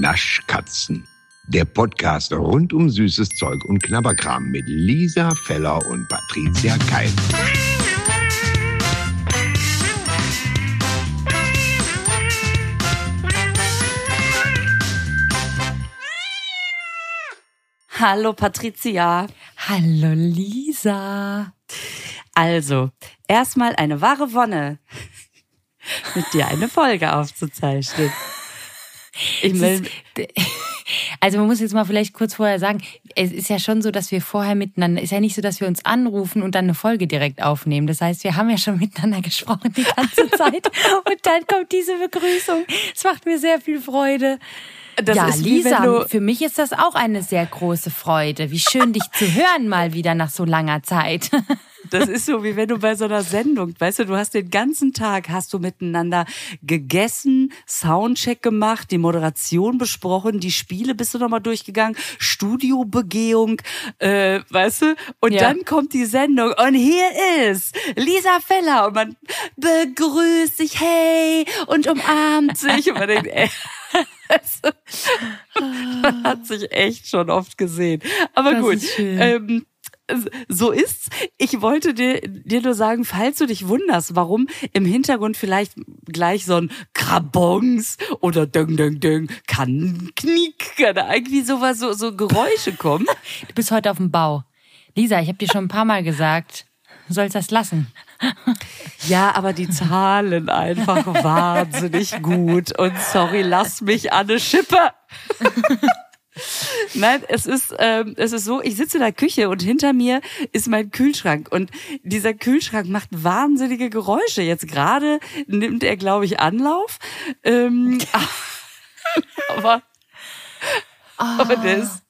Naschkatzen. Der Podcast rund um süßes Zeug und Knabberkram mit Lisa Feller und Patricia Keil. Hallo Patricia. Hallo Lisa. Also, erstmal eine wahre Wonne, mit dir eine Folge aufzuzeichnen. Ich also man muss jetzt mal vielleicht kurz vorher sagen, es ist ja schon so, dass wir vorher miteinander, ist ja nicht so, dass wir uns anrufen und dann eine Folge direkt aufnehmen. Das heißt, wir haben ja schon miteinander gesprochen die ganze Zeit und dann kommt diese Begrüßung. Es macht mir sehr viel Freude. Das ja, Lisa, für mich ist das auch eine sehr große Freude. Wie schön, dich zu hören mal wieder nach so langer Zeit. Das ist so, wie wenn du bei so einer Sendung, weißt du, du hast den ganzen Tag, hast du miteinander gegessen, Soundcheck gemacht, die Moderation besprochen, die Spiele bist du nochmal durchgegangen, Studiobegehung, äh, weißt du, und ja. dann kommt die Sendung und hier ist Lisa Feller und man begrüßt sich, hey, und umarmt sich und man denkt, ey, man hat sich echt schon oft gesehen. Aber das gut. So ist's. Ich wollte dir, dir nur sagen, falls du dich wunderst, warum im Hintergrund vielleicht gleich so ein Krabons oder Döng, Döng, Döng, kann Knick, kann irgendwie sowas, so, so Geräusche kommen. Du bist heute auf dem Bau. Lisa, ich habe dir schon ein paar Mal gesagt, du sollst das lassen. Ja, aber die zahlen einfach wahnsinnig gut. Und sorry, lass mich an eine Schippe. Nein, es ist, ähm, es ist so, ich sitze in der Küche und hinter mir ist mein Kühlschrank und dieser Kühlschrank macht wahnsinnige Geräusche. Jetzt gerade nimmt er, glaube ich, Anlauf. Ähm, aber, oh. aber das,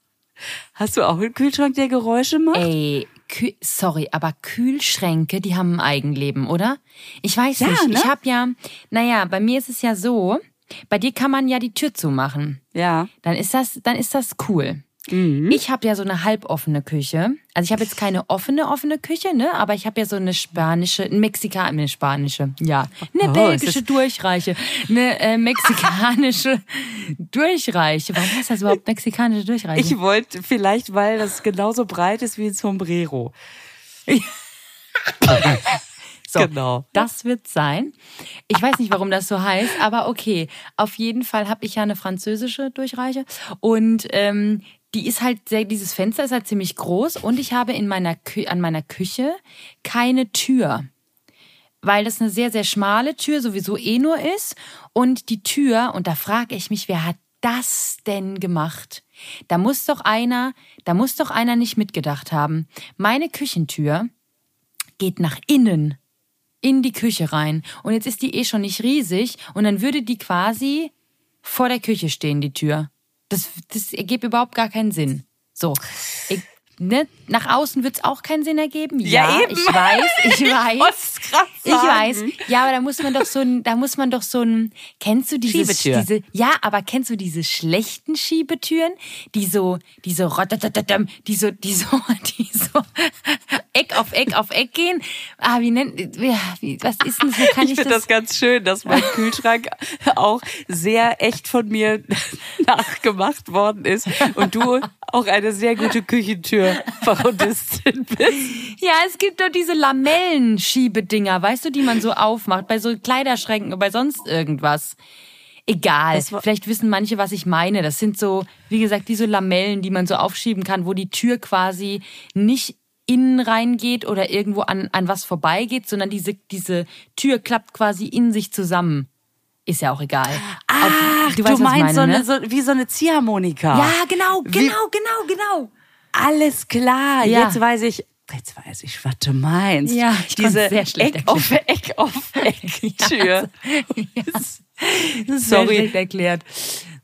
hast du auch einen Kühlschrank, der Geräusche macht? Ey, Kü sorry, aber Kühlschränke, die haben ein Eigenleben, oder? Ich weiß ja, nicht. Ne? Ich habe ja, naja, bei mir ist es ja so, bei dir kann man ja die Tür zumachen. Ja. Dann ist das, dann ist das cool. Mhm. Ich habe ja so eine halboffene Küche. Also ich habe jetzt keine offene, offene Küche, ne? Aber ich habe ja so eine spanische, eine Mexikanische, eine spanische, ja, eine oh, belgische Durchreiche, eine äh, mexikanische Durchreiche. Warum heißt das überhaupt mexikanische Durchreiche? Ich wollte vielleicht, weil das genauso breit ist wie ein Sombrero. So, genau. Das wird sein. Ich weiß nicht, warum das so heißt, aber okay. Auf jeden Fall habe ich ja eine französische Durchreiche und ähm, die ist halt sehr, dieses Fenster ist halt ziemlich groß und ich habe in meiner Kü an meiner Küche keine Tür. Weil das eine sehr, sehr schmale Tür sowieso eh nur ist. Und die Tür, und da frage ich mich, wer hat das denn gemacht? Da muss doch einer, da muss doch einer nicht mitgedacht haben. Meine Küchentür geht nach innen in die Küche rein. Und jetzt ist die eh schon nicht riesig und dann würde die quasi vor der Küche stehen, die Tür. Das, das ergibt überhaupt gar keinen Sinn. So. Ich, ne? Nach außen wird's auch keinen Sinn ergeben. Ja, ja ich weiß, ich weiß. ich weiß. Ja, aber da muss man doch so ein, da muss man doch so ein, kennst du diese, diese, ja, aber kennst du diese schlechten Schiebetüren, die so, die so, die so, die so, die so, Eck auf Eck auf Eck gehen. Ah, wie nennt, wie, was ist denn so? Kann ich, ich finde das? das ganz schön, dass mein Kühlschrank auch sehr echt von mir nachgemacht worden ist und du auch eine sehr gute Küchentür-Parodistin bist. Ja, es gibt doch diese Lamellenschiebedinger, weißt du, die man so aufmacht, bei so Kleiderschränken, bei sonst irgendwas. Egal. Vielleicht wissen manche, was ich meine. Das sind so, wie gesagt, diese Lamellen, die man so aufschieben kann, wo die Tür quasi nicht innen reingeht oder irgendwo an, an was vorbeigeht, sondern diese, diese Tür klappt quasi in sich zusammen. Ist ja auch egal. Ach, du, weißt, du meinst meine, so, eine, ne? so, wie so eine Ziehharmonika. Ja, genau, genau, wie, genau, genau. Alles klar. Ja. Jetzt weiß ich, jetzt weiß ich, was du meinst. Ja, ich diese sehr schlecht Eck auf Eck auf Eck Tür. ja, das ist Sorry. sehr schlecht erklärt.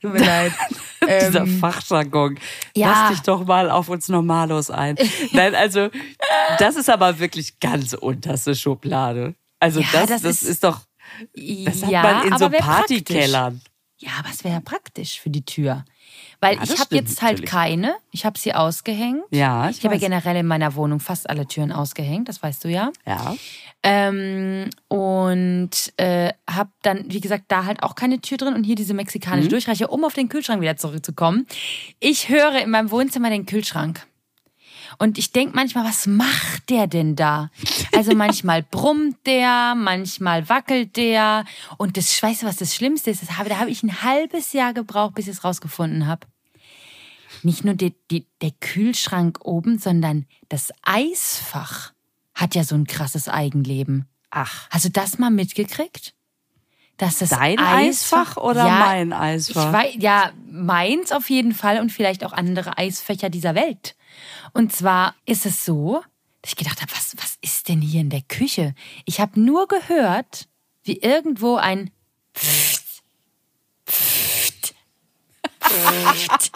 Tut mir leid. Dieser ähm, Fachjargon. Ja. Lass dich doch mal auf uns Normalos ein. Nein, also, das ist aber wirklich ganz unterste Schublade. Also, ja, das, das, das ist, ist, doch, das hat ja, man in so Partykellern. Ja, aber es wäre ja praktisch für die Tür. Weil Ja, ich habe jetzt halt natürlich. keine. Ich habe sie ausgehängt. Ja, ich ich habe ja generell in meiner Wohnung fast alle Türen ausgehängt, das weißt du ja. Ja. Ähm, und äh, habe dann, wie gesagt, da halt auch keine Tür drin und hier diese Mhm. mexikanische Durchreiche, um auf den Kühlschrank wieder zurückzukommen. Ich höre in meinem Wohnzimmer den Kühlschrank. Und ich denk manchmal, was macht der denn da? Also manchmal brummt der, manchmal wackelt der. Und das, weißt du, was das Schlimmste ist? Das habe, da habe ich ein halbes Jahr gebraucht, bis ich es rausgefunden habe. Nicht nur die, die, der Kühlschrank oben, sondern das Eisfach hat ja so ein krasses Eigenleben. Ach. Hast du das mal mitgekriegt? Dass das Dein Eisfach oder mein Eisfach? Ich weiß, ja, meins auf jeden Fall und vielleicht auch andere Eisfächer dieser Welt. Und zwar ist es so, dass ich gedacht habe, was, was ist denn hier in der Küche? Ich habe nur gehört, wie irgendwo ein Pfft, Pfft, Pfft.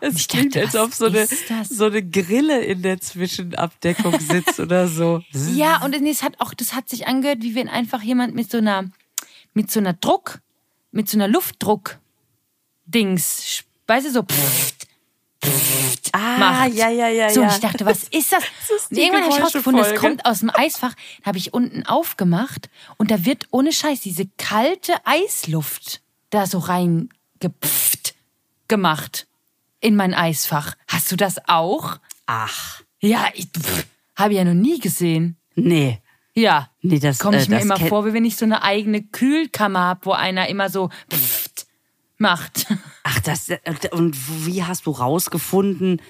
Es Ich klingt, dachte, als was ob so eine, das? so eine Grille in der Zwischenabdeckung sitzt oder so. Ja, und es hat auch, das hat sich angehört, wie wenn einfach jemand mit so einer, mit so einer Druck, mit so einer Luftdruck-Dings, weißt du, so pfft, Ah, macht. ja, ja, ja, So, und ich dachte, was ist das? ist und die irgendwann habe ich rausgefunden, es kommt aus dem Eisfach. Da habe ich unten aufgemacht und da wird ohne Scheiß diese kalte Eisluft da so reingepfft gemacht in mein Eisfach. Hast du das auch? Ach, Ja, ich habe ja noch nie gesehen. nee. Ja. Nee, das, komme ich äh, mir das immer vor, wie wenn ich so eine eigene Kühlkammer habe, wo einer immer so pfft macht. Ach, das, äh, und wie hast du rausgefunden,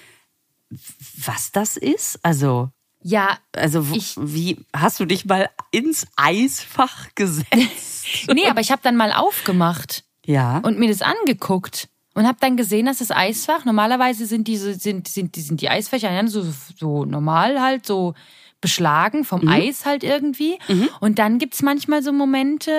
was das ist? Also, Ja, also, Ich- wie, hast du dich mal ins Eisfach gesetzt? nee, aber ich habe dann mal aufgemacht ja. und mir das angeguckt und habe dann gesehen, dass das Eisfach normalerweise sind diese sind sind die sind die Eisfächer ja, so so normal halt so beschlagen vom Mhm. Eis halt irgendwie und dann gibt's manchmal so Momente,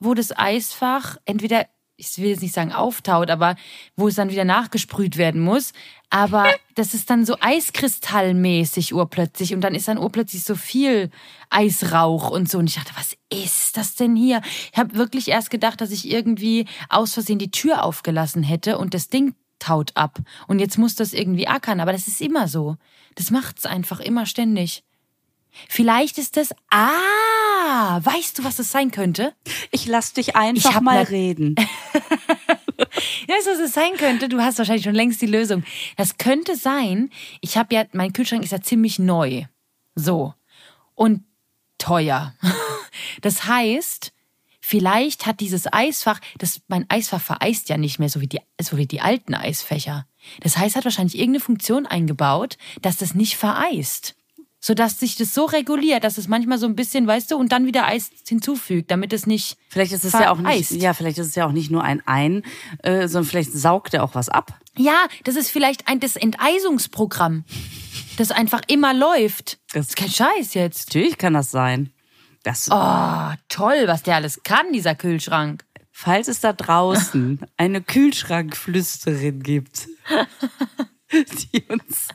wo das Eisfach entweder ich will jetzt nicht sagen auftaut, aber wo es dann wieder nachgesprüht werden muss. Aber das ist dann so eiskristallmäßig urplötzlich und dann ist dann urplötzlich so viel Eisrauch und so. Und ich dachte, was ist das denn hier? Ich habe wirklich erst gedacht, dass ich irgendwie aus Versehen die Tür aufgelassen hätte und das Ding taut ab. Und jetzt muss das irgendwie ackern, aber das ist immer so. Das macht's einfach immer ständig. Vielleicht ist das. Ah, weißt du, was das sein könnte? Ich lass dich einfach mal reden. Weißt du, was es sein könnte? Du hast wahrscheinlich schon längst die Lösung. Das könnte sein, ich habe ja, mein Kühlschrank ist ja ziemlich neu. So. Und teuer. Das heißt, vielleicht hat dieses Eisfach, das, mein Eisfach vereist ja nicht mehr so wie die, so wie die alten Eisfächer. Das heißt, hat wahrscheinlich irgendeine Funktion eingebaut, dass das nicht vereist. Sodass sich das so reguliert, dass es manchmal so ein bisschen, weißt du, und dann wieder Eis hinzufügt, damit es nicht. Vielleicht ist es ja auch nicht, ja, vielleicht ist es ja auch nicht nur ein Ein, äh, sondern vielleicht saugt er auch was ab. Ja, das ist vielleicht ein das Enteisungsprogramm, das einfach immer läuft. Das ist kein Scheiß jetzt. Natürlich kann das sein. Das, Oh, toll, was der alles kann, dieser Kühlschrank. Falls es da draußen eine Kühlschrankflüsterin gibt, die uns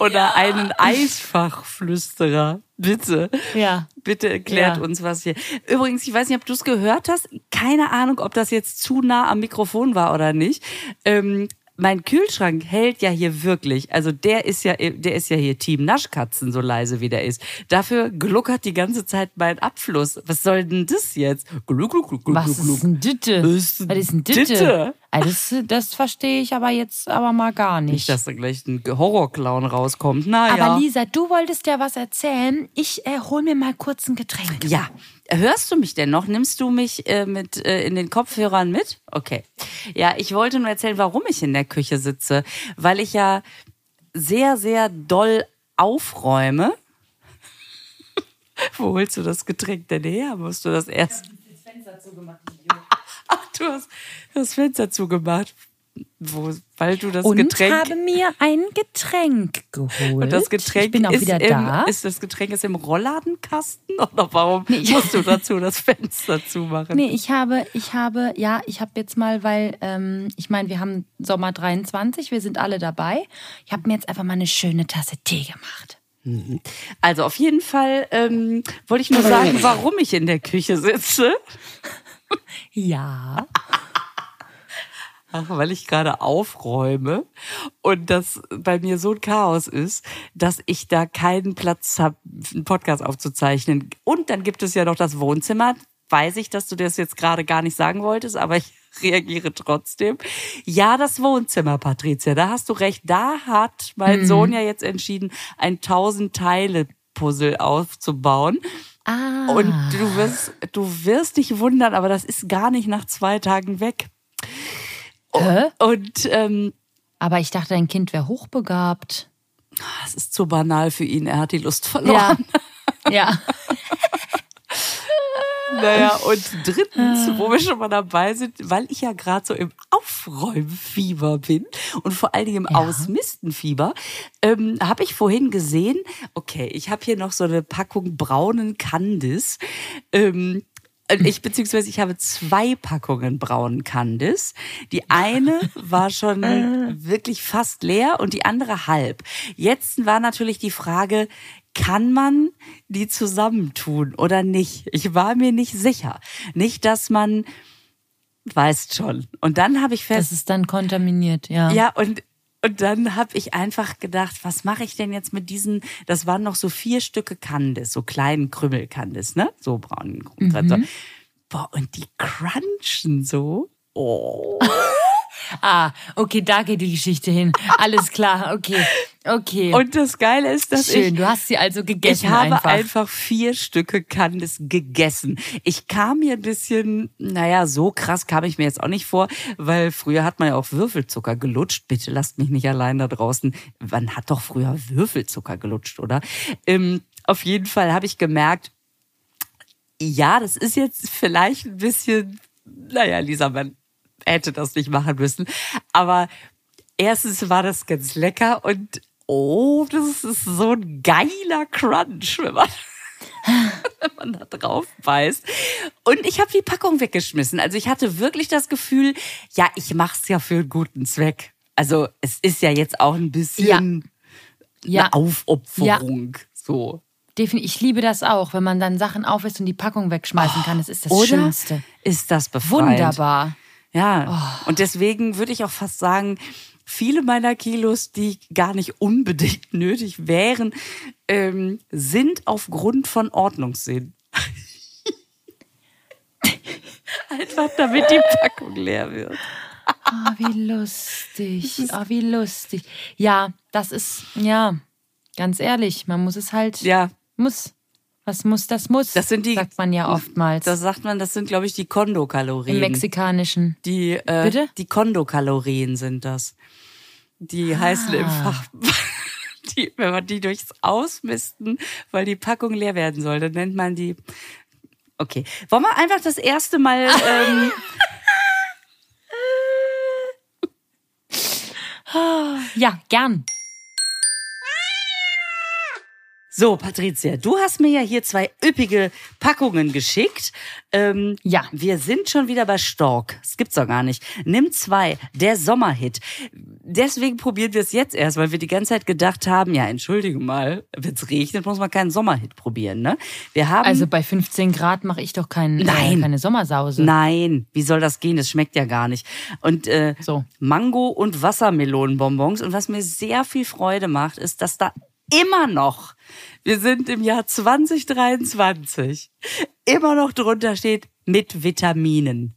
oder einen Eisfachflüsterer, bitte. Ja. Bitte erklärt Ja. uns was hier. Übrigens, ich weiß nicht, ob du es gehört hast. Keine Ahnung, ob das jetzt zu nah am Mikrofon war oder nicht. Ähm, mein Kühlschrank hält ja hier wirklich, also der ist ja, der ist ja hier Team Naschkatzen, so leise wie der ist. Dafür gluckert die ganze Zeit mein Abfluss. Was soll denn das jetzt? Gluck, gluck, gluck, gluck, Was gluck, ist ein Ditte? Was ist ein Ditte? Ditte? Das, das verstehe ich aber jetzt aber mal gar nicht. Nicht, dass da gleich ein Horrorclown rauskommt. Naja. aber Lisa, du wolltest ja was erzählen. Ich äh, hol mir mal kurz ein Getränk. Ja. Hörst du mich denn noch? Nimmst du mich äh, mit äh, in den Kopfhörern mit? Okay. Ja, ich wollte nur erzählen, warum ich in der Küche sitze, weil ich ja sehr sehr doll aufräume. Wo holst du das Getränk denn her? Musst du das erst Ach, du hast das Fenster zugemacht. Wo, weil du das Und Getränk habe mir ein Getränk geholt. und das Getränk ich bin auch ist wieder im, da. Ist das Getränk ist im Rollladenkasten oder warum ich- musst du dazu das Fenster zumachen? Nee, ich habe, ich habe, ja, ich habe jetzt mal, weil, ähm, ich meine, wir haben Sommer 23, wir sind alle dabei. Ich habe mir jetzt einfach mal eine schöne Tasse Tee gemacht. Also auf jeden Fall ähm, wollte ich nur sagen, warum ich in der Küche sitze. Ja. Ach, weil ich gerade aufräume und das bei mir so ein Chaos ist, dass ich da keinen Platz habe, einen Podcast aufzuzeichnen. Und dann gibt es ja noch das Wohnzimmer. Weiß ich, dass du das jetzt gerade gar nicht sagen wolltest, aber ich reagiere trotzdem. Ja, das Wohnzimmer, Patricia, da hast du recht. Da hat mein mhm. Sohn ja jetzt entschieden, ein tausend Teile Puzzle aufzubauen. Ah. Und du wirst, du wirst dich wundern, aber das ist gar nicht nach zwei Tagen weg. Hä? Und ähm, aber ich dachte, dein Kind wäre hochbegabt. Das ist zu banal für ihn. Er hat die Lust verloren. Ja. ja. Naja, und drittens, wo wir schon mal dabei sind, weil ich ja gerade so im Aufräumfieber bin und vor allen Dingen im ja. Ausmistenfieber, ähm, habe ich vorhin gesehen, okay, ich habe hier noch so eine Packung braunen Candice. Ähm, ich beziehungsweise ich habe zwei Packungen braunen Candice. Die eine war schon wirklich fast leer und die andere halb. Jetzt war natürlich die Frage, kann man die zusammentun oder nicht? Ich war mir nicht sicher. Nicht, dass man weißt schon. Und dann habe ich fest, das ist dann kontaminiert, ja. Ja, und und dann habe ich einfach gedacht, was mache ich denn jetzt mit diesen, das waren noch so vier Stücke Candice, so kleinen Krümmel Candice, ne? So braunen Mhm. Boah, und die crunchen so. Oh. Ah, okay, da geht die Geschichte hin. Alles klar, okay. Okay. Und das Geile ist, dass Schön, ich, du hast sie also gegessen. Ich habe einfach, einfach vier Stücke Candice gegessen. Ich kam mir ein bisschen, naja, so krass kam ich mir jetzt auch nicht vor, weil früher hat man ja auch Würfelzucker gelutscht. Bitte lasst mich nicht allein da draußen. Man hat doch früher Würfelzucker gelutscht, oder? Ähm, auf jeden Fall habe ich gemerkt, ja, das ist jetzt vielleicht ein bisschen, naja, Lisa, man hätte das nicht machen müssen. Aber erstens war das ganz lecker und oh, das ist so ein geiler Crunch, wenn man wenn man da drauf beißt. Und ich habe die Packung weggeschmissen. Also ich hatte wirklich das Gefühl, ja, ich mach's ja für einen guten Zweck. Also es ist ja jetzt auch ein bisschen ja. eine Aufopferung. Ja. So. Definitiv. Ich liebe das auch, wenn man dann Sachen aufisst und die Packung wegschmeißen oh, kann. Das ist das oder? Schönste. Ist das befreiend. Wunderbar. Ja. Oh. Und deswegen würde ich auch fast sagen, viele meiner Kilos, die gar nicht unbedingt nötig wären, ähm, sind aufgrund von Ordnungssinn. Einfach damit die Packung leer wird. Oh, wie lustig. Oh, wie lustig. Ja, das ist, ja, ganz ehrlich, man muss es halt, ja. muss. Was muss, das muss. Das sind die, sagt man ja oftmals. Das sagt man, das sind, glaube ich, die Kondokalorien. Im Mexikanischen. Die, äh, Bitte? Die Kondokalorien sind das. Die ah. heißen im Fach, die, wenn man die durchs Ausmisten, weil die Packung leer werden soll, dann nennt man die. Okay. Wollen wir einfach das erste Mal. Ähm, ja, gern. So, Patricia, du hast mir ja hier zwei üppige Packungen geschickt. Ähm, ja. Wir sind schon wieder bei Stork. Das gibt's doch gar nicht. Nimm zwei, der Sommerhit. Deswegen probieren wir es jetzt erst, weil wir die ganze Zeit gedacht haben, ja, entschuldige mal, wenn's regnet, muss man keinen Sommerhit probieren, ne? Wir haben Also bei 15 Grad mache ich doch kein, äh, Nein. Äh, keine Sommersause. Nein, wie soll das gehen? Das schmeckt ja gar nicht. Und äh, so. Mango und Wassermelonenbonbons. Und was mir sehr viel Freude macht, ist, dass da immer noch wir sind im Jahr 2023, immer noch drunter steht mit Vitaminen.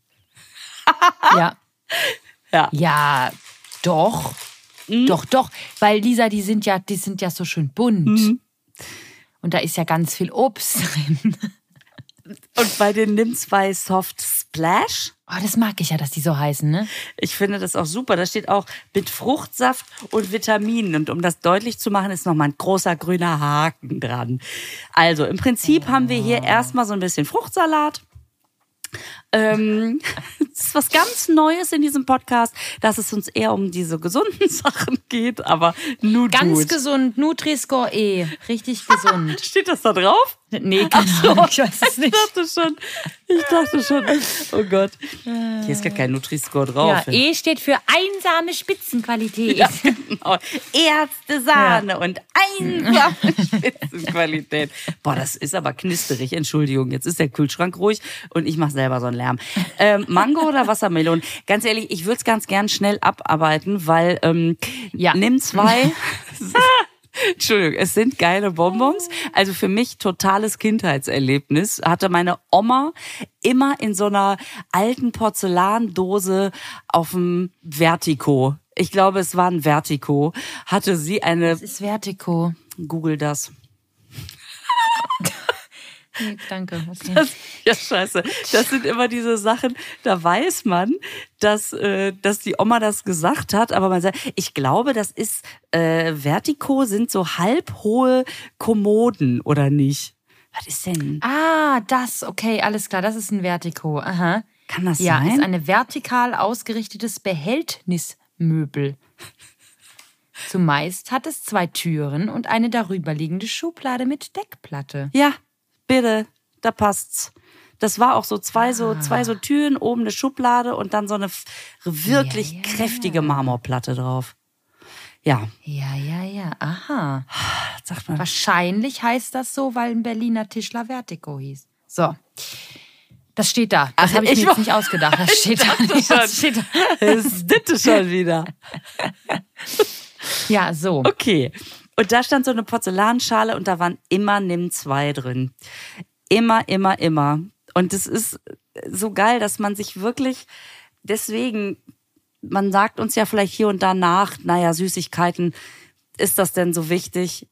ja. Ja. Ja, doch. Mhm. Doch, doch. Weil Lisa, die sind ja, die sind ja so schön bunt. Mhm. Und da ist ja ganz viel Obst drin. Und bei den Nimm 2 Soft Splash. Oh, das mag ich ja, dass die so heißen, ne? Ich finde das auch super. Da steht auch mit Fruchtsaft und Vitaminen. Und um das deutlich zu machen, ist nochmal ein großer grüner Haken dran. Also im Prinzip oh. haben wir hier erstmal so ein bisschen Fruchtsalat. Ähm, das ist was ganz Neues in diesem Podcast, dass es uns eher um diese gesunden Sachen geht, aber nur Ganz gesund, Nutri-Score E, richtig gesund. Steht das da drauf? Nee, keine Ahnung, ich weiß es Ich nicht. dachte schon, ich dachte schon, oh Gott. Hier ist gar kein Nutri-Score drauf. Ja, E steht für einsame Spitzenqualität. Ja, genau. Ärzte Sahne und einsame Spitzenqualität. Boah, das ist aber knisterig. Entschuldigung, jetzt ist der Kühlschrank ruhig und ich mache selber so einen Lärm. Ähm, Mango oder Wassermelone? Ganz ehrlich, ich würde es ganz gern schnell abarbeiten, weil ähm, Ja. nimm zwei. Entschuldigung, es sind geile Bonbons. Also für mich totales Kindheitserlebnis. Hatte meine Oma immer in so einer alten Porzellandose auf dem Vertico. Ich glaube, es war ein Vertico. Hatte sie eine, Das ist Vertigo. Google das. Nee, danke. Okay. Das, ja, scheiße. Das sind immer diese Sachen, da weiß man, dass, äh, dass die Oma das gesagt hat, aber man sagt, ich glaube, das ist, äh, Vertico sind so halbhohe Kommoden, oder nicht? Was ist denn? Ah, das, okay, alles klar, das ist ein Vertigo. Aha. Kann das Ja, sein? ist eine vertikal ausgerichtetes Behältnismöbel. Zumeist hat es zwei Türen und eine darüberliegende Schublade mit Deckplatte. Ja, bitte, da passt's. Das war auch so zwei so zwei so Türen, oben eine Schublade und dann so eine wirklich Ja, ja. kräftige Marmorplatte drauf. Ja, Ja, ja, ja, aha. sagt man. Wahrscheinlich heißt das so, weil ein Berliner Tischler Vertigo hieß. So. Das steht da. Das Ach, habe ich, ich mir jetzt nicht ausgedacht. Das steht da. Das steht da. Das ist schon wieder. Ja, so. Okay. Und da stand so eine Porzellanschale und da waren immer Nimm zwei drin. Immer, immer, immer. Und es ist so geil, dass man sich wirklich deswegen, man sagt uns ja vielleicht hier und da nach, naja, Süßigkeiten, ist das denn so wichtig?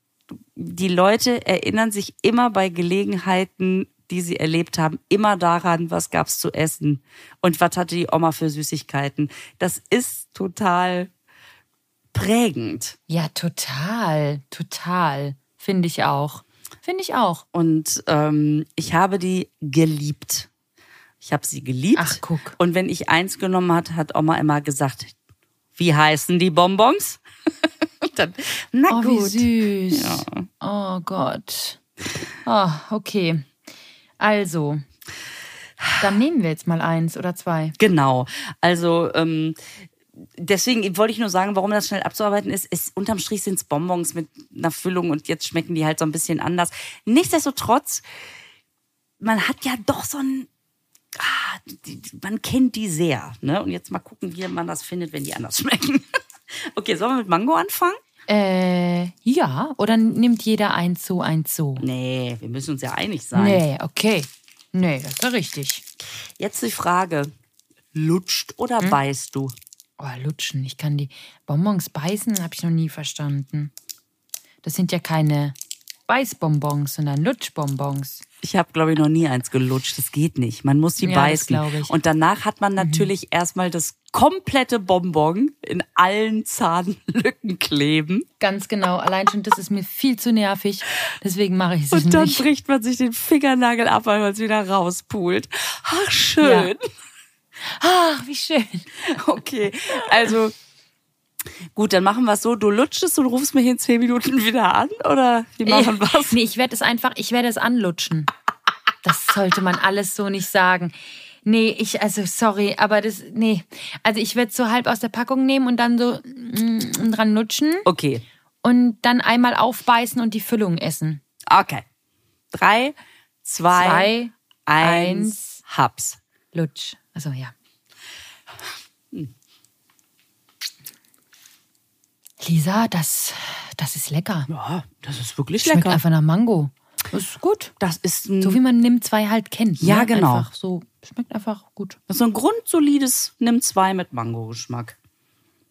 Die Leute erinnern sich immer bei Gelegenheiten, die sie erlebt haben, immer daran, was gab's zu essen und was hatte die Oma für Süßigkeiten. Das ist total prägend. Ja, total. Total. Finde ich auch. Finde ich auch. Und ähm, ich habe die geliebt. Ich habe sie geliebt. Ach, guck. Und wenn ich eins genommen hat, hat Oma immer gesagt, wie heißen die Bonbons? Dann, na Oh, gut. wie süß. Oh Gott. Oh, okay. Also, dann nehmen wir jetzt mal eins oder zwei. Genau. Also ähm, deswegen wollte ich nur sagen, warum das schnell abzuarbeiten ist. ist unterm Strich sind es Bonbons mit einer Füllung und jetzt schmecken die halt so ein bisschen anders. Nichtsdestotrotz, man hat ja doch so ein Ah, die, man kennt die sehr. Ne? Und jetzt mal gucken, wie man das findet, wenn die anders schmecken. Okay, sollen wir mit Mango anfangen? Äh, ja, oder nimmt jeder eins so, eins so? Nee, wir müssen uns ja einig sein. Nee, okay. Nee, das ist ja richtig. Jetzt die Frage: Lutscht oder Hm? beißt du? Oh, lutschen. Ich kann die Bonbons beißen, habe ich noch nie verstanden. Das sind ja keine Beißbonbons, sondern Lutschbonbons. Ich habe, glaube ich, noch nie eins gelutscht. Das geht nicht. Man muss die Ja, beißen. glaube ich. Mhm. Und danach hat man natürlich erstmal das komplette Bonbon in allen Zahnlücken kleben. Ganz genau. Allein schon, das ist mir viel zu nervig. Deswegen mache ich es Und dann nicht. bricht man sich den Fingernagel ab, weil man es wieder rauspult. Ach, schön. Ach, wie schön. Okay, also gut, dann machen wir es so. Du lutschst und rufst mich in zehn Minuten wieder an oder wie machen wir es? Nee, ich werde es einfach, ich werde es anlutschen. Das sollte man alles so nicht sagen. Nee, ich, also sorry, aber das, nee. Also ich werde es so halb aus der Packung nehmen und dann so mm, dran lutschen Okay, und dann einmal aufbeißen und die Füllung essen. okay. Drei, zwei, Zwei, eins, Haps. Lutsch. Also ja. Lisa, das, das ist lecker. Ja, das ist wirklich Schmeckt lecker. einfach nach Mango. Das ist gut. Das ist So wie man Nimm zwei halt kennt. Ja, ne? genau. Einfach so, schmeckt einfach gut. das ist so ein grundsolides Nimm zwei mit Mango-Geschmack.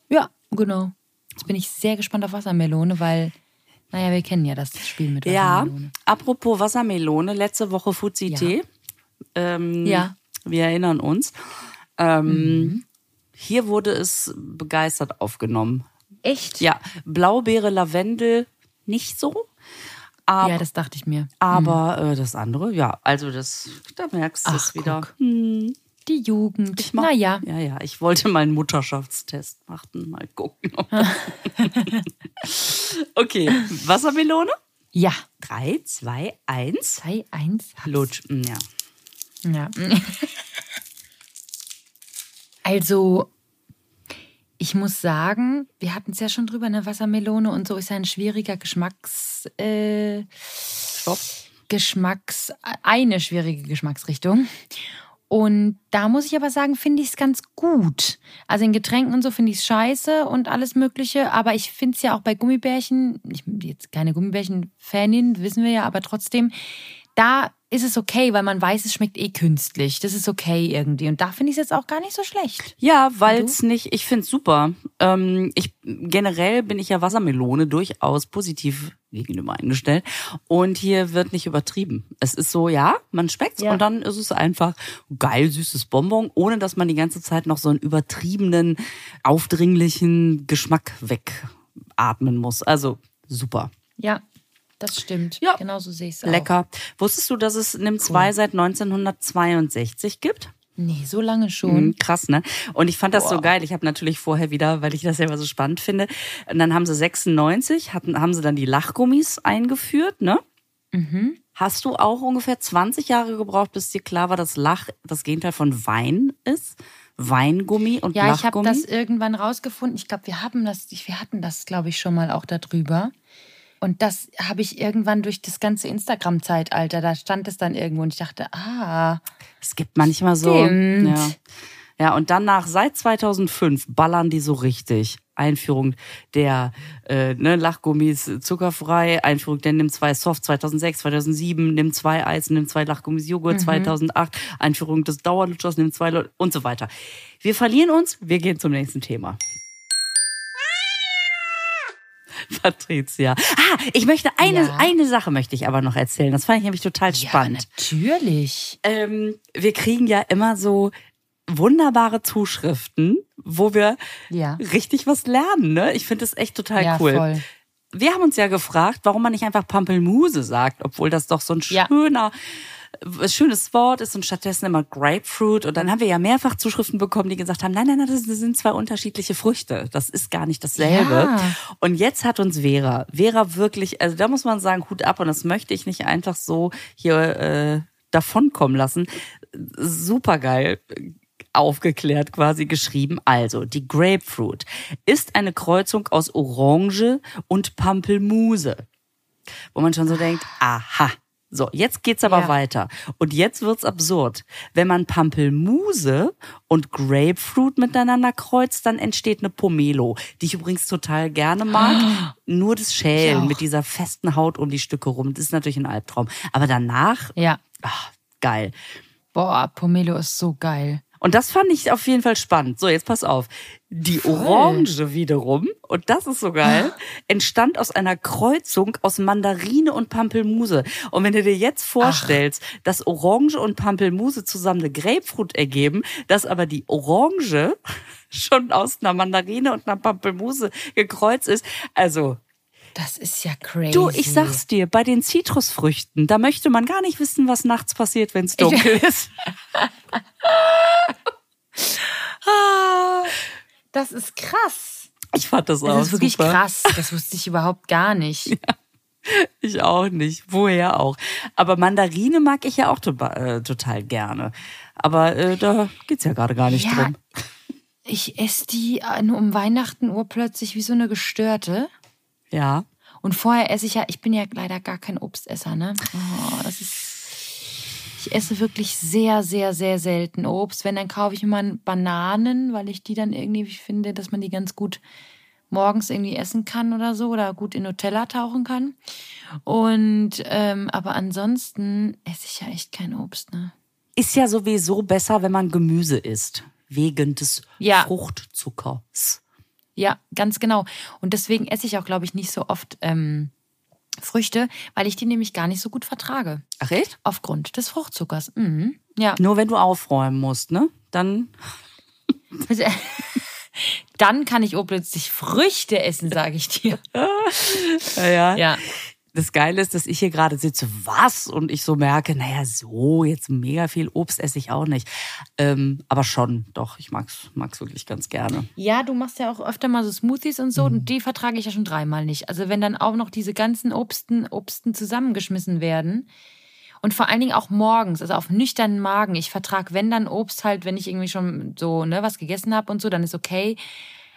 Ja, genau. Jetzt bin ich sehr gespannt auf Wassermelone, weil, naja, wir kennen ja das Spiel mit Ja, Wassermelone. apropos Wassermelone, letzte Woche Fuzzi-Tee. Ähm, Ja. Wir erinnern uns. Ähm, Hier wurde es begeistert aufgenommen. Echt? Ja, Blaubeere, Lavendel nicht so. Aber, Ja, das dachte ich mir. aber äh, das andere, ja, also das, da merkst du es wieder. guck. Hm, Die Jugend. ich mach, naja. Ja, ja, ich wollte mal einen Mutterschaftstest machen, mal gucken. okay, Wassermelone? Ja. 3, 2, 1. 3, 1. Lutsch. Mm, Ja. Ja. Also, ich muss sagen, wir hatten es ja schon drüber, eine Wassermelone und so ist ja ein schwieriger Geschmacks. Äh, Stopp. Geschmacks. eine schwierige Geschmacksrichtung. Und da muss ich aber sagen, finde ich es ganz gut. Also in Getränken und so finde ich es scheiße und alles Mögliche. Aber ich finde es ja auch bei Gummibärchen, ich bin jetzt keine Gummibärchen-Fanin, wissen wir ja, aber trotzdem, da ist es okay, weil man weiß, es schmeckt eh künstlich. Das ist okay irgendwie. Und da finde ich es jetzt auch gar nicht so schlecht. Ja, weil es nicht, ich finde es super. Ähm, ich, generell bin ich ja Wassermelone durchaus positiv gegenüber eingestellt. Und hier wird nicht übertrieben. Es ist so, ja, man schmeckt's Ja. und dann ist es einfach geil süßes Bonbon, ohne dass man die ganze Zeit noch so einen übertriebenen, aufdringlichen Geschmack wegatmen muss. Also super. Ja, das stimmt. Ja. Genau so sehe ich es auch. Lecker. Wusstest du, dass es Nimm 2 seit 1962 gibt? Nee, so lange schon. Mhm, krass, ne? Und ich fand das so Boah. geil. Ich habe natürlich vorher wieder, weil ich das selber so spannend finde. Und dann haben sie 96, hatten, haben sie dann die Lachgummis eingeführt, ne? Mhm. Hast du auch ungefähr 20 Jahre gebraucht, bis dir klar war, dass Lach das Gegenteil von Wein ist? Weingummi und Ja, ich habe Lachgummi? das irgendwann rausgefunden. Ich glaube, wir haben das, wir hatten das, glaube ich, schon mal auch darüber. Und das habe ich irgendwann durch das ganze Instagram-Zeitalter, da stand es dann irgendwo und ich dachte, ah, es gibt manchmal so. Stimmt. Ja. ja, und danach, seit 2005, ballern die so richtig. Einführung der äh, ne, Lachgummis zuckerfrei, Einführung der Nimm 2 Soft 2006, 2007, Nimm 2 Eis, Nimm 2 Lachgummis Joghurt 2008, Einführung des Dauerlutschers, Nimm 2 Lo- und so weiter. Wir verlieren uns, wir gehen zum nächsten Thema. Patricia. Ah, ich möchte eine, Ja. eine Sache möchte ich aber noch erzählen. Das fand ich nämlich total spannend. Ja, natürlich. Ähm, wir kriegen ja immer so wunderbare Zuschriften, wo wir Ja. richtig was lernen. Ne? Ich finde das echt total ja, cool. voll. Wir haben uns ja gefragt, warum man nicht einfach Pampelmuse sagt, obwohl das doch so ein schöner, schönes Wort ist und stattdessen immer Grapefruit. Und dann haben wir ja mehrfach Zuschriften bekommen, die gesagt haben, nein, nein, nein, das sind zwei unterschiedliche Früchte. Das ist gar nicht dasselbe. Ja. Und jetzt hat uns Vera, Vera wirklich, also da muss man sagen, Hut ab und das möchte ich nicht einfach so hier äh, davonkommen lassen. Supergeil aufgeklärt quasi geschrieben. Also, die Grapefruit ist eine Kreuzung aus Orange und Pampelmuse. Wo man schon so denkt, aha. So, jetzt geht's aber Ja. weiter. Und jetzt wird's absurd. Wenn man Pampelmuse und Grapefruit miteinander kreuzt, dann entsteht eine Pomelo, die ich übrigens total gerne mag. Nur das Schälen mit dieser festen Haut um die Stücke rum, das ist natürlich ein Albtraum. Aber danach, Ja. ach, geil. Boah, Pomelo ist so geil. Und das fand ich auf jeden Fall spannend. So, jetzt pass auf. Die Orange wiederum, und das ist so geil, entstand aus einer Kreuzung aus Mandarine und Pampelmuse. Und wenn du dir jetzt vorstellst, dass Orange und Pampelmuse zusammen eine Grapefruit ergeben, dass aber die Orange schon aus einer Mandarine und einer Pampelmuse gekreuzt ist, also Das ist ja crazy. Du, ich sag's dir, bei den Zitrusfrüchten, da möchte man gar nicht wissen, was nachts passiert, wenn's dunkel ist. Das ist krass. Ich fand das, auch Das ist wirklich super. krass. Das wusste ich überhaupt gar nicht. Ich auch nicht. Woher auch? Aber Mandarine mag ich ja auch to äh, total gerne. Aber äh, da geht's ja gerade gar nicht Ja. drum. Ich esse die äh, nur um Weihnachten urplötzlich wie so eine Gestörte. Ja. Und vorher esse ich ja, ich bin ja leider gar kein Obstesser, ne? Oh, das ist. Ich esse wirklich sehr, sehr, sehr selten Obst. Wenn, dann kaufe ich mal Bananen, weil ich die dann irgendwie finde, dass man die ganz gut morgens irgendwie essen kann oder so oder gut in Nutella tauchen kann. Und ähm, aber ansonsten esse ich ja echt kein Obst, ne? Ist ja sowieso besser, wenn man Gemüse isst. Wegen des Ja. Fruchtzuckers. Ja, ganz genau. Und deswegen esse ich auch, glaube ich, nicht so oft ähm, Früchte, weil ich die nämlich gar nicht so gut vertrage. Ach echt? Aufgrund des Fruchtzuckers. Mhm. Ja. Nur wenn du aufräumen musst, ne? Dann. Dann kann ich oh plötzlich Früchte essen, sage ich dir. Ja, ja. Das Geile ist, dass ich hier gerade sitze, was? Und ich so merke, naja, so, jetzt mega viel Obst esse ich auch nicht. Ähm, aber schon, doch, ich mag's, mag's wirklich ganz gerne. Ja, du machst ja auch öfter mal so Smoothies und so, mhm. und die vertrage ich ja schon dreimal nicht. Also wenn dann auch noch diese ganzen Obsten, Obsten zusammengeschmissen werden. Und vor allen Dingen auch morgens, also auf nüchternen Magen. Ich vertrage, wenn dann Obst halt, wenn ich irgendwie schon so ne, was gegessen habe und so, dann ist okay.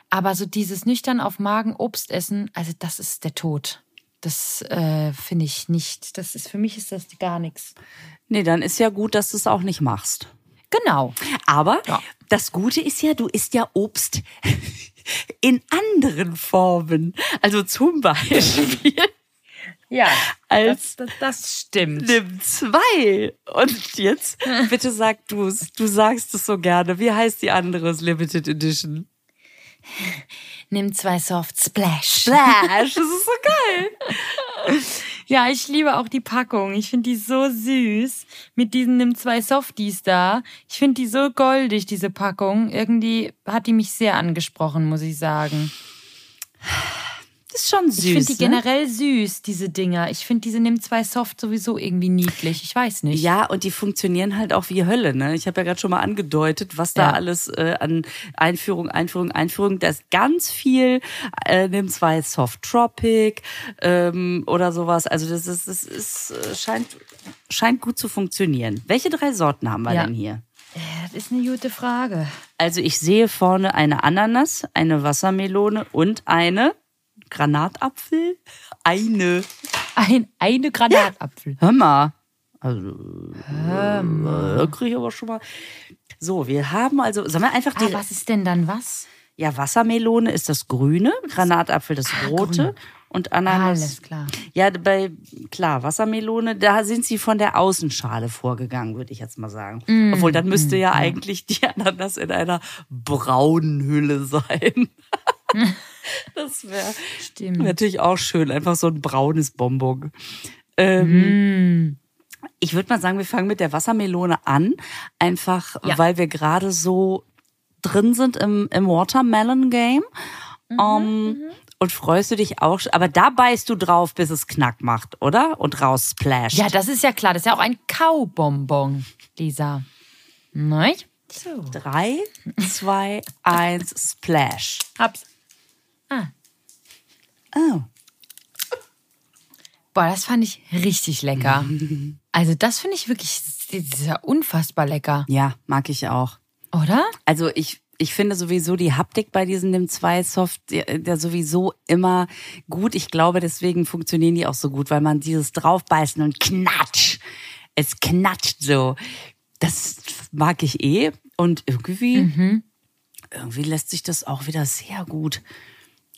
Aber so dieses nüchtern auf Magen Obst essen, also das ist der Tod. Das äh, finde ich nicht. Das ist für mich ist das gar nichts. Nee, dann ist ja gut, dass du es auch nicht machst. Genau. Aber ja. das Gute ist ja, du isst ja Obst in anderen Formen. Also zum Beispiel. Ja, als das, das, das, stimmt. Nimm zwei. Und jetzt bitte sag du es. Du sagst es so gerne. Wie heißt die andere Limited Edition? Nimm zwei Soft Splash. Splash, das ist so geil. ja, ich liebe auch die Packung. Ich finde die so süß. Mit diesen Nimm zwei Softies da. Ich finde die so goldig, diese Packung. Irgendwie hat die mich sehr angesprochen, muss ich sagen. Das ist schon süß. Ich finde die ne? generell süß, diese Dinger. Ich finde diese Nimm zwei Soft sowieso irgendwie niedlich. Ich weiß nicht. Ja, und die funktionieren halt auch wie Hölle. Ne? Ich habe ja gerade schon mal angedeutet, was da ja. alles äh, an Einführung, Einführung, Einführung. Da ist ganz viel äh, Nimm zwei Soft Tropic ähm, oder sowas. Also das ist, das ist äh, scheint scheint gut zu funktionieren. Welche drei Sorten haben wir ja. denn hier? Das ist eine gute Frage. Also ich sehe vorne eine Ananas, eine Wassermelone und eine Granatapfel? Eine. Ein, eine Granatapfel. Hör mal. Also, Hör mal. Da kriege ich aber schon mal. So, wir haben also, sollen wir einfach die. Ah, was ist denn dann was? Ja, Wassermelone ist das Grüne, Granatapfel das ah, Rote. Grün. Und Ananas. Alles klar. Ja, bei, klar, Wassermelone, da sind sie von der Außenschale vorgegangen, würde ich jetzt mal sagen. Mm, Obwohl, dann müsste mm, ja, ja eigentlich die Ananas in einer braunen Hülle sein. Das wäre natürlich auch schön, einfach so ein braunes Bonbon. Ähm, mm. Ich würde mal sagen, wir fangen mit der Wassermelone an, einfach ja. weil wir gerade so drin sind im, im Watermelon Game. Mhm, um, mhm. Und freust du dich auch, aber da beißt du drauf, bis es Knack macht, oder? Und raus splasht. Ja, das ist ja klar. Das ist ja auch ein Kaubonbon, Lisa. Nein? So. Drei, zwei, eins, Splash. Hab's. Ah. Oh. Boah, das fand ich richtig lecker. Also das finde ich wirklich sehr unfassbar lecker. Ja, mag ich auch. Oder? Also ich ich finde sowieso die Haptik bei diesen NIM 2 Soft der sowieso immer gut. Ich glaube, deswegen funktionieren die auch so gut, weil man dieses draufbeißen und knatsch. Es knatscht so. Das mag ich eh. Und irgendwie, mhm. irgendwie lässt sich das auch wieder sehr gut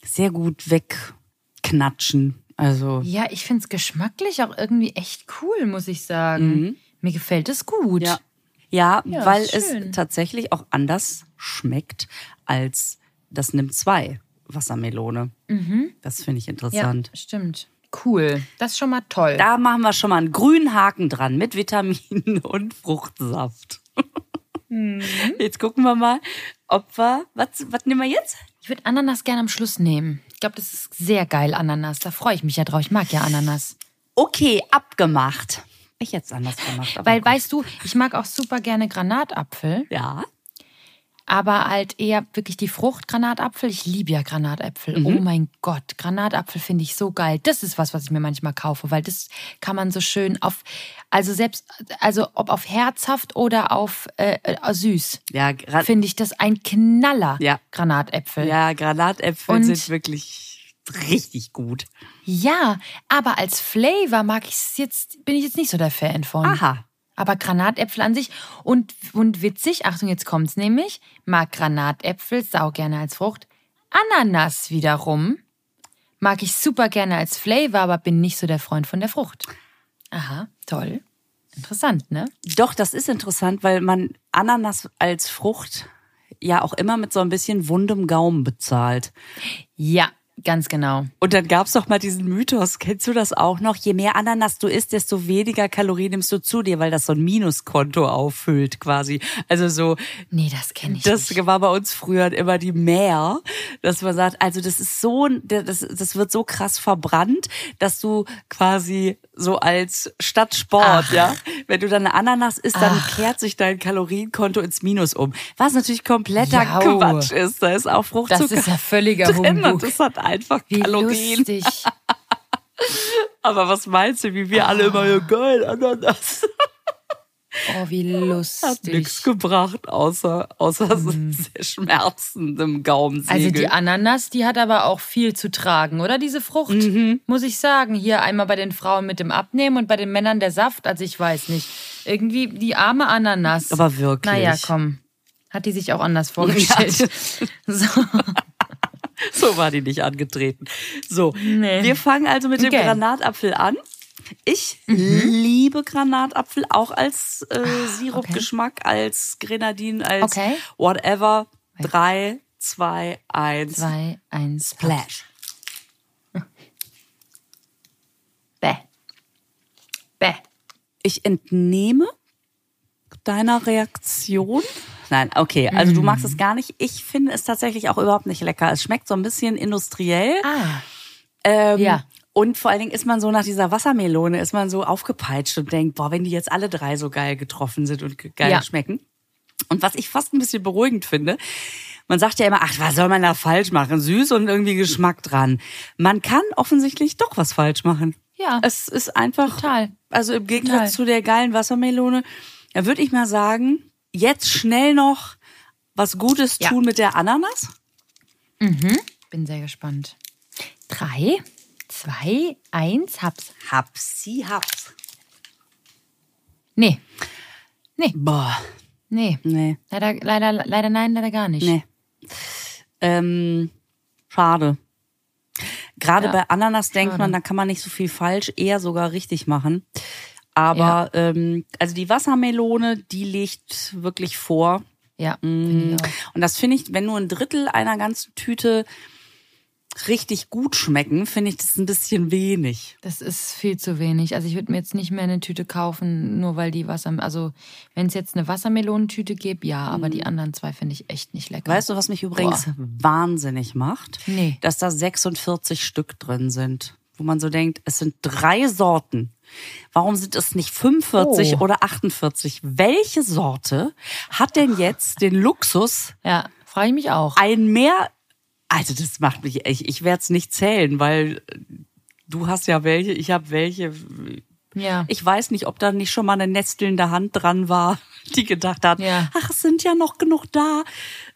sehr gut wegknatschen. Also. Ja, ich finde es geschmacklich auch irgendwie echt cool, muss ich sagen. Mhm. Mir gefällt es gut. Ja, ja, ja weil es tatsächlich auch anders schmeckt als das Nimm 2 Wassermelone. Mhm. Das finde ich interessant. Ja, stimmt. Cool. Das ist schon mal toll. Da machen wir schon mal einen grünen Haken dran mit Vitaminen und Fruchtsaft. Mhm. Jetzt gucken wir mal, ob wir. Was, was nehmen wir jetzt? Ich würde Ananas gerne am Schluss nehmen. Ich glaube, das ist sehr geil, Ananas. Da freue ich mich ja drauf. Ich mag ja Ananas. Okay, abgemacht. Ich hätte es anders gemacht. Weil, gut. weißt du, ich mag auch super gerne Granatapfel. Ja aber halt eher wirklich die Frucht Granatapfel. Ich liebe ja Granatäpfel. Mhm. Oh mein Gott, Granatapfel finde ich so geil. Das ist was, was ich mir manchmal kaufe, weil das kann man so schön auf, also selbst, also ob auf herzhaft oder auf äh, süß. Ja, finde ich das ein Knaller. Ja. Granatäpfel. Ja, Granatäpfel Und sind wirklich richtig gut. Ja, aber als Flavor mag ich es jetzt, bin ich jetzt nicht so der Fan von. Aha. Aber Granatäpfel an sich und, und witzig, Achtung, jetzt kommt's nämlich, mag Granatäpfel sau gerne als Frucht. Ananas wiederum mag ich super gerne als Flavor, aber bin nicht so der Freund von der Frucht. Aha, toll. Interessant, ne? Doch, das ist interessant, weil man Ananas als Frucht ja auch immer mit so ein bisschen wundem Gaumen bezahlt. Ja, Ganz genau. Und dann gab's doch mal diesen Mythos, kennst du das auch noch? Je mehr Ananas du isst, desto weniger Kalorien nimmst du zu dir, weil das so ein Minuskonto auffüllt quasi. Also so. Nee, das kenne ich das nicht. war bei uns früher immer die Mehr, dass man sagt, also das ist so, das, das wird so krass verbrannt, dass du quasi so als Stadtsport, Ach. ja, wenn du dann eine Ananas isst, dann Ach. kehrt sich dein Kalorienkonto ins Minus um. Was natürlich kompletter Jau. Quatsch ist. Da ist auch Fruchtzucker Das ist ja völliger drin und Humbug. das hat einfach Wie Kalorien. lustig. Aber was meinst du, wie wir alle immer, ja geil, Ananas. Oh, wie Hat lustig. nichts gebracht, außer, außer so sehr schmerzendem Gaumensegel. Also die Ananas, die hat aber auch viel zu tragen, oder diese Frucht? Mhm. Muss ich sagen. Hier einmal bei den Frauen mit dem Abnehmen und bei den Männern der Saft. Also ich weiß nicht. Irgendwie die arme Ananas. Aber wirklich. Naja, komm. Hat die sich auch anders vorgestellt. so. so war die nicht angetreten. So, Nee. wir fangen also mit dem Okay. Granatapfel an. Ich liebe Granatapfel auch als äh, Sirupgeschmack, als Grenadin, als Okay. whatever. Drei, zwei, eins. Zwei, eins, Splash. Bäh. Bäh. Ich entnehme deiner Reaktion. Nein, okay, also du magst es gar nicht. Ich finde es tatsächlich auch überhaupt nicht lecker. Es schmeckt so ein bisschen industriell. Ah. Ähm, Ja. Und vor allen Dingen ist man so nach dieser Wassermelone, ist man so aufgepeitscht und denkt, boah, wenn die jetzt alle drei so geil getroffen sind und ge- geil Ja. schmecken. Und was ich fast ein bisschen beruhigend finde, man sagt ja immer, ach, was soll man da falsch machen? Süß und irgendwie Geschmack dran. Man kann offensichtlich doch was falsch machen. Ja. Es ist einfach, Total. also im Gegensatz Total. zu der geilen Wassermelone, da würde ich mal sagen, jetzt schnell noch was Gutes Ja. tun mit der Ananas. Bin sehr gespannt. Drei, zwei, eins, hab's. Hapsi, haps. Nee. Nee, Boah, nee. nee. Leider, leider, leider nein, leider gar nicht. Nee. Ähm, schade. Gerade Ja, bei Ananas denkt schade. man, da kann man nicht so viel falsch, eher sogar richtig machen. Aber ähm, also die Wassermelone, die liegt wirklich vor. Ja, Mm. Und das finde ich, wenn nur ein Drittel einer ganzen Tüte richtig gut schmecken, finde ich das ein bisschen wenig. Das ist viel zu wenig. Also ich würde mir jetzt nicht mehr eine Tüte kaufen, nur weil die Wasser, also wenn es jetzt eine Wassermelonentüte gibt, ja, aber die anderen zwei finde ich echt nicht lecker. Weißt du, was mich übrigens wahnsinnig macht? Nee. Dass da 46 Stück drin sind. Wo man so denkt, es sind drei Sorten. Warum sind es nicht 45 Oh. oder 48? Welche Sorte hat denn jetzt den Luxus, Ja, frage ich mich auch. ein mehr. Also, das macht mich. Ich, ich werde es nicht zählen, weil du hast ja welche, ich habe welche. Ja. Ich weiß nicht, ob da nicht schon mal eine nestelnde Hand dran war, die gedacht hat, Ja. ach, es sind ja noch genug da.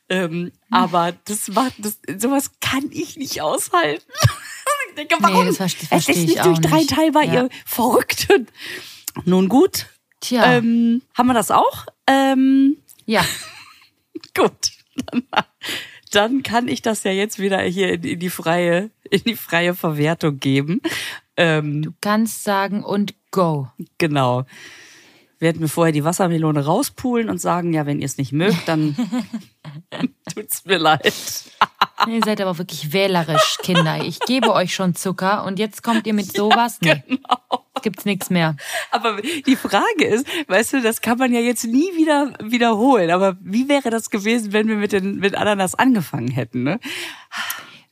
Ähm, aber das war, das, sowas kann ich nicht aushalten. ich denke, warum? das verste- es ist ich nicht durch drei nicht. teilbar, Ja. ihr Verrückten. Nun gut. Tja. Ähm, haben wir das auch? Ähm, ja. Gut. Dann, kann ich das ja jetzt wieder hier in, in die freie, in die freie Verwertung geben. Ähm, Du kannst sagen und go. genau. Werden wir vorher die Wassermelone rauspulen und sagen, ja, wenn ihr es nicht mögt, dann tut's mir leid. Ihr seid aber wirklich wählerisch, Kinder. Ich gebe euch schon Zucker und jetzt kommt ihr mit sowas? Nee. Genau. Gibt's nichts mehr. Aber die Frage ist, weißt du, das kann man ja jetzt nie wieder wiederholen. Aber wie wäre das gewesen, wenn wir mit den mit Ananas angefangen hätten? Ne?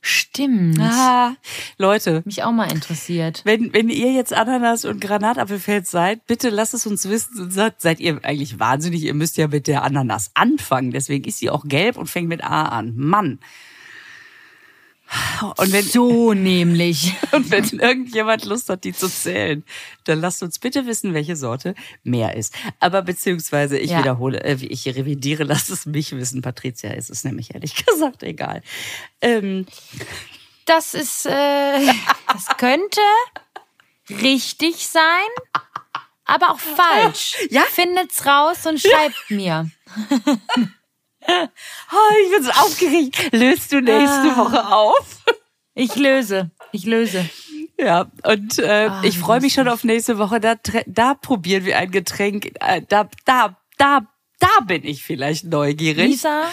Stimmt. Ah, Leute, Mich auch mal interessiert. Wenn, wenn ihr jetzt Ananas und Granatapfelfeld seid, bitte lasst es uns wissen seid ihr eigentlich wahnsinnig? Ihr müsst ja mit der Ananas anfangen. Deswegen ist sie auch gelb und fängt mit A an. Mann. Und wenn, So nämlich. und wenn irgendjemand Lust hat, die zu zählen, dann lasst uns bitte wissen, welche Sorte mehr ist. Aber beziehungsweise, ich Ja. wiederhole, äh, ich revidiere, lasst es mich wissen. Patricia ist es nämlich ehrlich gesagt egal. Ähm, Das ist, äh, das könnte richtig sein, aber auch falsch. Ja? Findet's raus und schreibt mir. oh, ich bin so aufgeregt. Löst du nächste Ah. Woche auf? Ich löse. Ich löse. Ja, und äh, Ah, ich freue mich schon auf nächste Woche. Da, da probieren wir ein Getränk. Äh, da, da, da, da bin ich vielleicht neugierig. Lisa,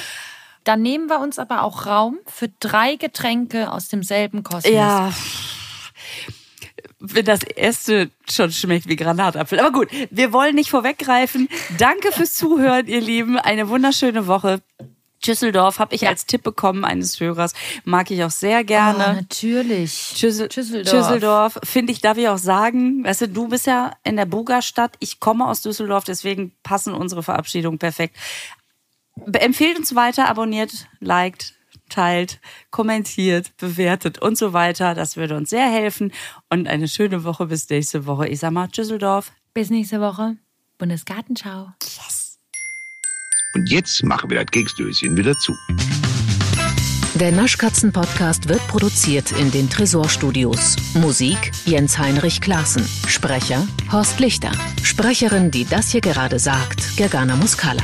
Dann nehmen wir uns aber auch Raum für drei Getränke aus demselben Kosmos. Ja. Wenn das erste schon schmeckt wie Granatapfel. Aber gut, wir wollen nicht vorweggreifen. Danke fürs Zuhören, ihr Lieben. Eine wunderschöne Woche. Düsseldorf habe ich ja. als Tipp bekommen eines Hörers. Mag ich auch sehr gerne. Oh, natürlich. Düssel Düsseldorf. Düsseldorf. Finde ich, darf ich auch sagen. Weißt du, du bist ja in der Buga-Stadt. Ich komme aus Düsseldorf, deswegen passen unsere Verabschiedungen perfekt. Empfehlt uns weiter, abonniert, liked, teilt, kommentiert, bewertet und so weiter. Das würde uns sehr helfen. Und eine schöne Woche bis nächste Woche. Ich sag mal Düsseldorf. Bis nächste Woche. Bundesgartenschau. Yes. Und jetzt machen wir das Keksdöschen wieder zu. Der Naschkatzen-Podcast wird produziert in den Tresorstudios. Musik Jens Heinrich Klaassen. Sprecher Horst Lichter. Sprecherin, die das hier gerade sagt, Gergana Muscala.